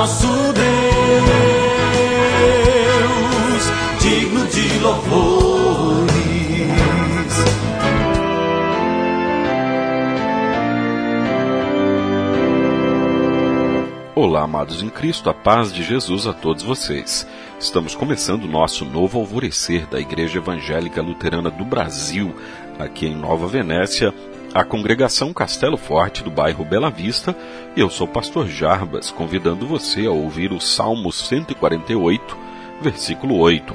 nosso Deus, digno de louvores. Olá, amados em Cristo, a paz de Jesus a todos vocês. Estamos começando o nosso novo alvorecer da Igreja Evangélica Luterana do Brasil, aqui em Nova Venécia, a congregação Castelo Forte do bairro Bela Vista. Eu sou o pastor Jarbas, convidando você a ouvir o Salmo 148, versículo 8.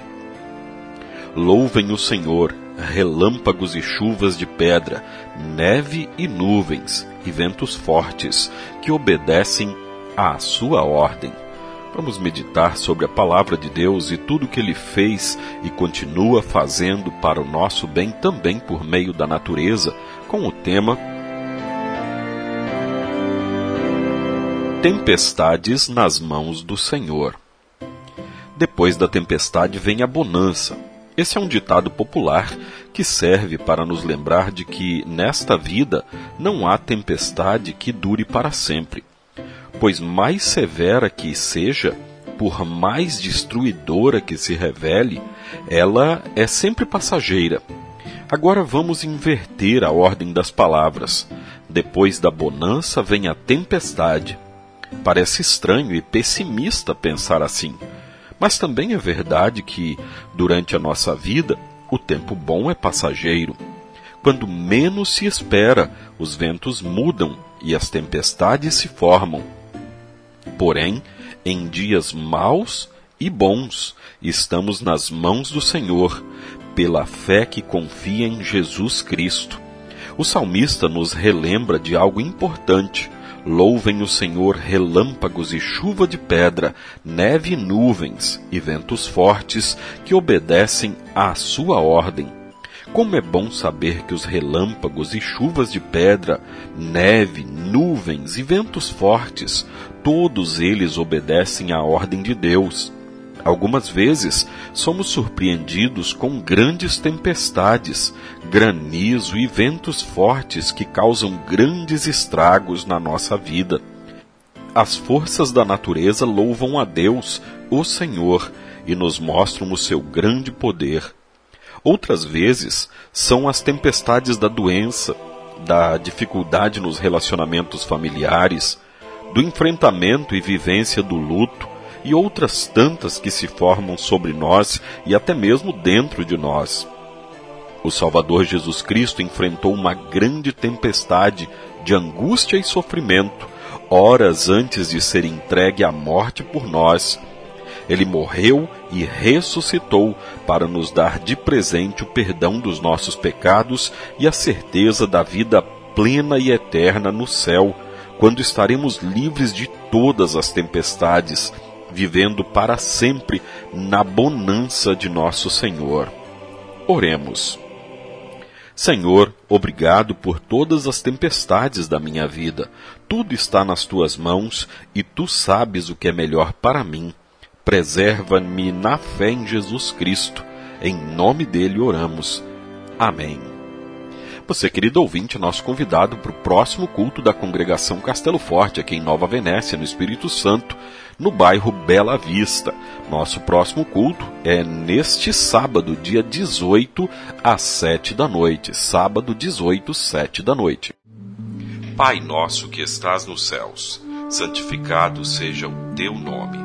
Louvem o Senhor, relâmpagos e chuvas de pedra, neve e nuvens, e ventos fortes, que obedecem à sua ordem. Vamos meditar sobre a palavra de Deus e tudo que ele fez e continua fazendo para o nosso bem também por meio da natureza, com o tema Tempestades nas mãos do Senhor. Depois da tempestade vem a bonança. Esse é um ditado popular que serve para nos lembrar de que nesta vida não há tempestade que dure para sempre pois mais severa que seja, por mais destruidora que se revele, ela é sempre passageira. Agora vamos inverter a ordem das palavras. Depois da bonança vem a tempestade. Parece estranho e pessimista pensar assim, mas também é verdade que, durante a nossa vida, o tempo bom é passageiro. Quando menos se espera, os ventos mudam e as tempestades se formam. Porém, em dias maus e bons, estamos nas mãos do Senhor, pela fé que confia em Jesus Cristo. O salmista nos relembra de algo importante. Louvem o Senhor relâmpagos e chuva de pedra, neve e nuvens e ventos fortes que obedecem à sua ordem. Como é bom saber que os relâmpagos e chuvas de pedra, neve, nuvens e ventos fortes, todos eles obedecem à ordem de Deus. Algumas vezes somos surpreendidos com grandes tempestades, granizo e ventos fortes que causam grandes estragos na nossa vida. As forças da natureza louvam a Deus, o Senhor, e nos mostram o seu grande poder. Outras vezes são as tempestades da doença, da dificuldade nos relacionamentos familiares, do enfrentamento e vivência do luto e outras tantas que se formam sobre nós e até mesmo dentro de nós. O Salvador Jesus Cristo enfrentou uma grande tempestade de angústia e sofrimento, horas antes de ser entregue à morte por nós ele morreu e ressuscitou para nos dar de presente o perdão dos nossos pecados e a certeza da vida plena e eterna no céu, quando estaremos livres de todas as tempestades, vivendo para sempre na bonança de nosso Senhor. Oremos. Senhor, obrigado por todas as tempestades da minha vida. Tudo está nas tuas mãos e tu sabes o que é melhor para mim. Preserva-me na fé em Jesus Cristo. Em nome dele oramos. Amém. Você, querido ouvinte, é nosso convidado para o próximo culto da congregação Castelo Forte, aqui em Nova Venécia, no Espírito Santo, no bairro Bela Vista. Nosso próximo culto é neste sábado, dia 18, às 7 da noite. Sábado 18, 7 da noite. Pai nosso que estás nos céus, santificado seja o teu nome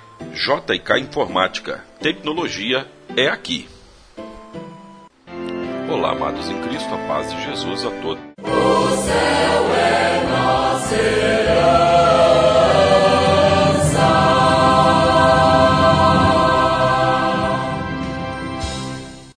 JK Informática. Tecnologia é aqui. Olá, amados em Cristo, a paz de Jesus a todos